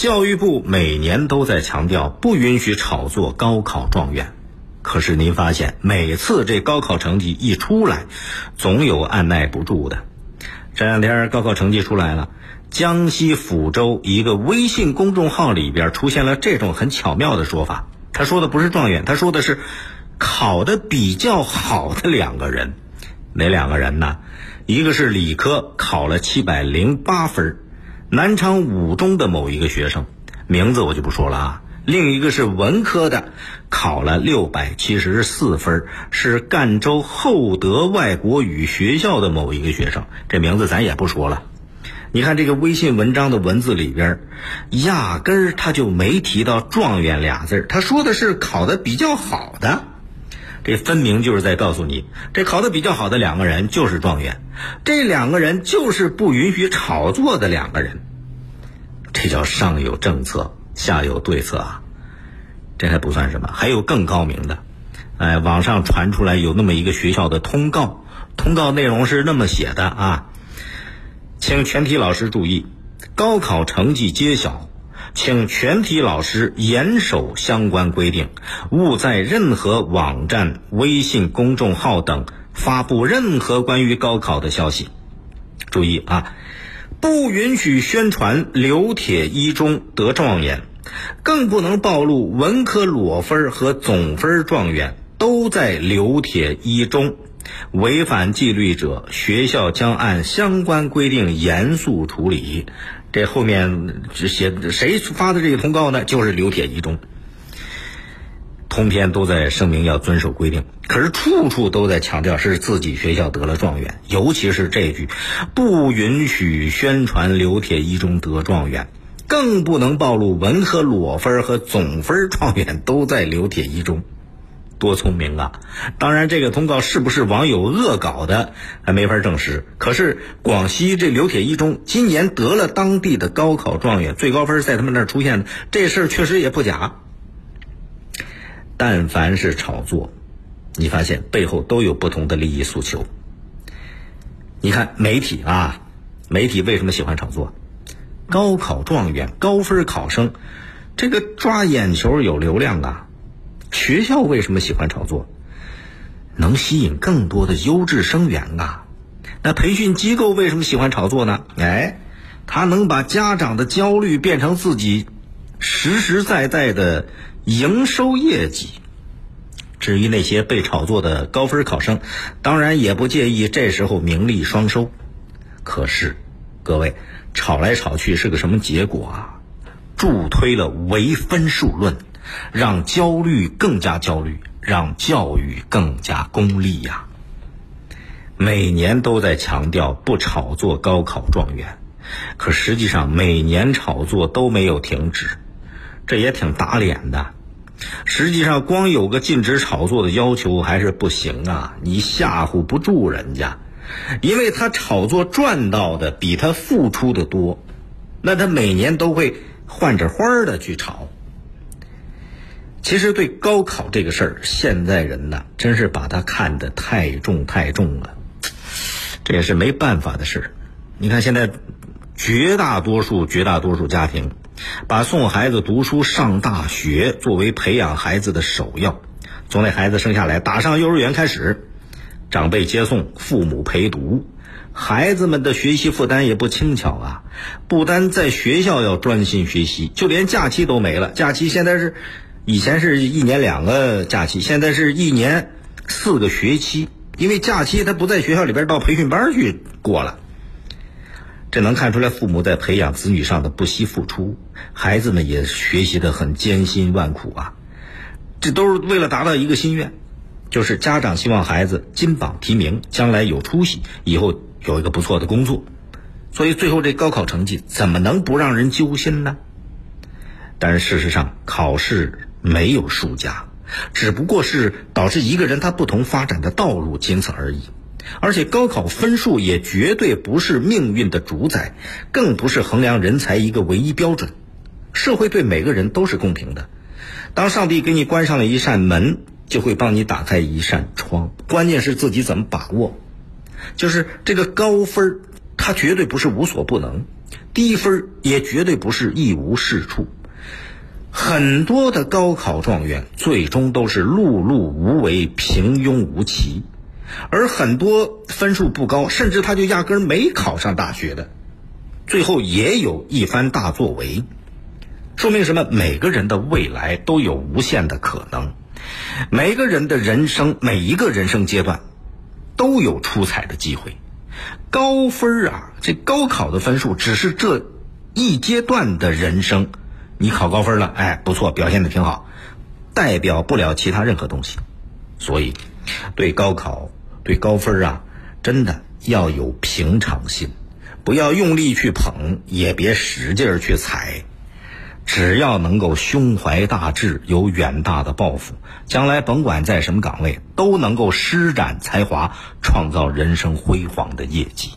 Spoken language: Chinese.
教育部每年都在强调不允许炒作高考状元，可是您发现每次这高考成绩一出来，总有按耐不住的。这两天高考成绩出来了，江西抚州一个微信公众号里边出现了这种很巧妙的说法。他说的不是状元，他说的是考的比较好的两个人。哪两个人呢？一个是理科考了七百零八分，南昌五中的某一个学生，名字我就不说了啊。另一个是文科的，考了六百七十四分，是赣州厚德外国语学校的某一个学生，这名字咱也不说了。你看这个微信文章的文字里边，压根儿他就没提到状元俩字儿他说的是考的比较好的，这分明就是在告诉你，这考的比较好的两个人就是状元，这两个人就是不允许炒作的两个人，这叫上有政策。下有对策啊，这还不算什么，还有更高明的。哎，网上传出来有那么一个学校的通告，通告内容是那么写的啊，请全体老师注意，高考成绩揭晓，请全体老师严守相关规定，勿在任何网站、微信公众号等发布任何关于高考的消息。注意啊，不允许宣传刘铁一中得状元。更不能暴露文科裸分和总分状元都在刘铁一中，违反纪律者，学校将按相关规定严肃处理。这后面写谁发的这个通告呢？就是刘铁一中。通篇都在声明要遵守规定，可是处处都在强调是自己学校得了状元，尤其是这句“不允许宣传刘铁一中得状元”。更不能暴露文科裸分和总分状元都在刘铁一中，多聪明啊！当然，这个通告是不是网友恶搞的还没法证实。可是广西这刘铁一中今年得了当地的高考状元，最高分在他们那儿出现的，这事儿确实也不假。但凡是炒作，你发现背后都有不同的利益诉求。你看媒体啊，媒体为什么喜欢炒作？高考状元、高分考生，这个抓眼球有流量啊！学校为什么喜欢炒作？能吸引更多的优质生源啊！那培训机构为什么喜欢炒作呢？哎，他能把家长的焦虑变成自己实实在在的营收业绩。至于那些被炒作的高分考生，当然也不介意这时候名利双收。可是，各位。炒来炒去是个什么结果啊？助推了唯分数论，让焦虑更加焦虑，让教育更加功利呀。每年都在强调不炒作高考状元，可实际上每年炒作都没有停止，这也挺打脸的。实际上，光有个禁止炒作的要求还是不行啊，你吓唬不住人家。因为他炒作赚到的比他付出的多，那他每年都会换着花儿的去炒。其实对高考这个事儿，现在人呢真是把它看得太重太重了，这也是没办法的事儿。你看现在绝大多数绝大多数家庭，把送孩子读书上大学作为培养孩子的首要，从那孩子生下来打上幼儿园开始。长辈接送，父母陪读，孩子们的学习负担也不轻巧啊！不单在学校要专心学习，就连假期都没了。假期现在是，以前是一年两个假期，现在是一年四个学期，因为假期他不在学校里边，到培训班去过了。这能看出来父母在培养子女上的不惜付出，孩子们也学习的很艰辛万苦啊！这都是为了达到一个心愿。就是家长希望孩子金榜题名，将来有出息，以后有一个不错的工作，所以最后这高考成绩怎么能不让人揪心呢？但是事实上，考试没有输家，只不过是导致一个人他不同发展的道路，仅此而已。而且高考分数也绝对不是命运的主宰，更不是衡量人才一个唯一标准。社会对每个人都是公平的，当上帝给你关上了一扇门。就会帮你打开一扇窗，关键是自己怎么把握。就是这个高分儿它绝对不是无所不能，低分儿也绝对不是一无是处。很多的高考状元最终都是碌碌无为、平庸无奇，而很多分数不高，甚至他就压根儿没考上大学的，最后也有一番大作为。说明什么？每个人的未来都有无限的可能，每个人的人生每一个人生阶段都有出彩的机会。高分啊，这高考的分数只是这一阶段的人生。你考高分了，哎，不错，表现的挺好，代表不了其他任何东西。所以，对高考、对高分啊，真的要有平常心，不要用力去捧，也别使劲儿去踩。只要能够胸怀大志，有远大的抱负，将来甭管在什么岗位，都能够施展才华，创造人生辉煌的业绩。